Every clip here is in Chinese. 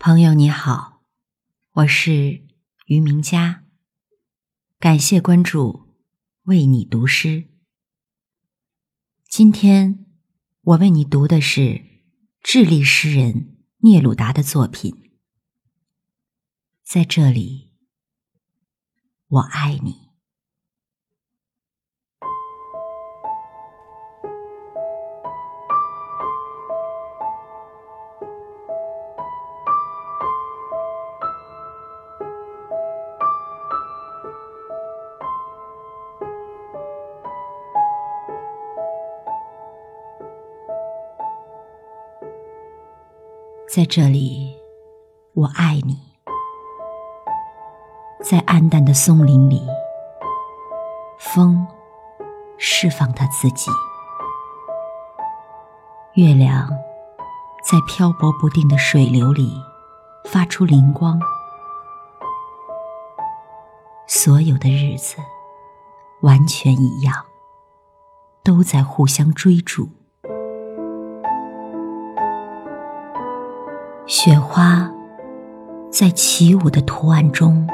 朋友你好，我是于明佳，感谢关注，为你读诗。今天我为你读的是智利诗人聂鲁达的作品，在这里，我爱你。在这里，我爱你。在暗淡的松林里，风释放他自己，月亮在漂泊不定的水流里发出灵光。所有的日子完全一样，都在互相追逐。雪花在起舞的图案中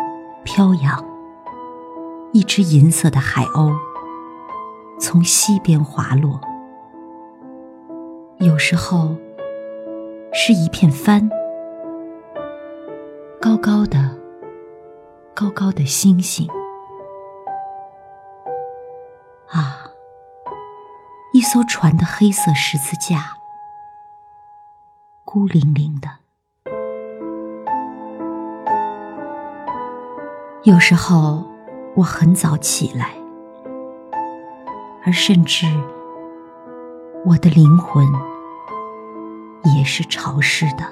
飘扬，一只银色的海鸥从西边滑落。有时候是一片帆，高高的、高高的星星。啊，一艘船的黑色十字架，孤零零的。有时候我很早起来，而甚至我的灵魂也是潮湿的，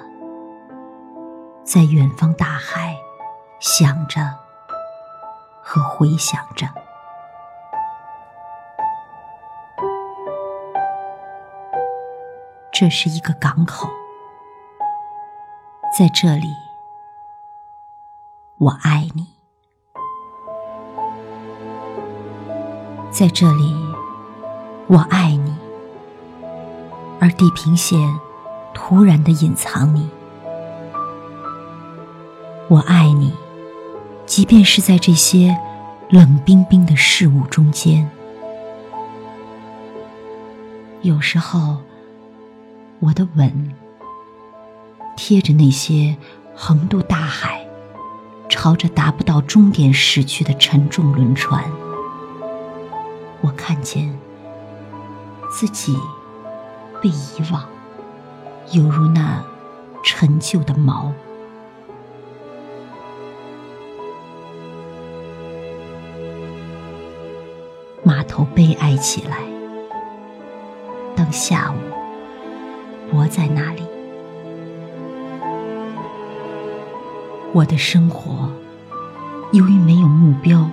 在远方大海想着和回想着。这是一个港口，在这里，我爱你。在这里，我爱你，而地平线突然的隐藏你。我爱你，即便是在这些冷冰冰的事物中间。有时候，我的吻贴着那些横渡大海、朝着达不到终点驶去的沉重轮船。我看见自己被遗忘，犹如那陈旧的锚。码头悲哀起来。当下午我在那里，我的生活由于没有目标。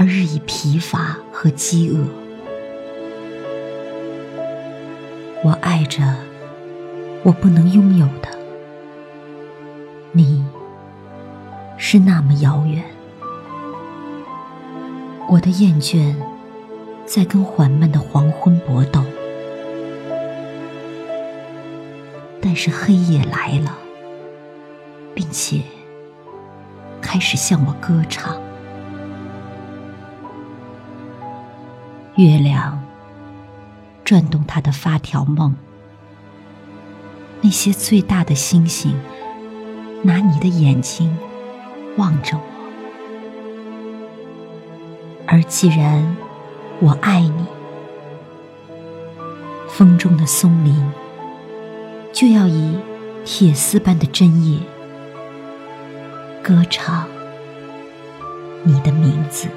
而日益疲乏和饥饿，我爱着我不能拥有的，你是那么遥远。我的厌倦在跟缓慢的黄昏搏斗，但是黑夜来了，并且开始向我歌唱。月亮转动它的发条梦，那些最大的星星拿你的眼睛望着我，而既然我爱你，风中的松林就要以铁丝般的针叶歌唱你的名字。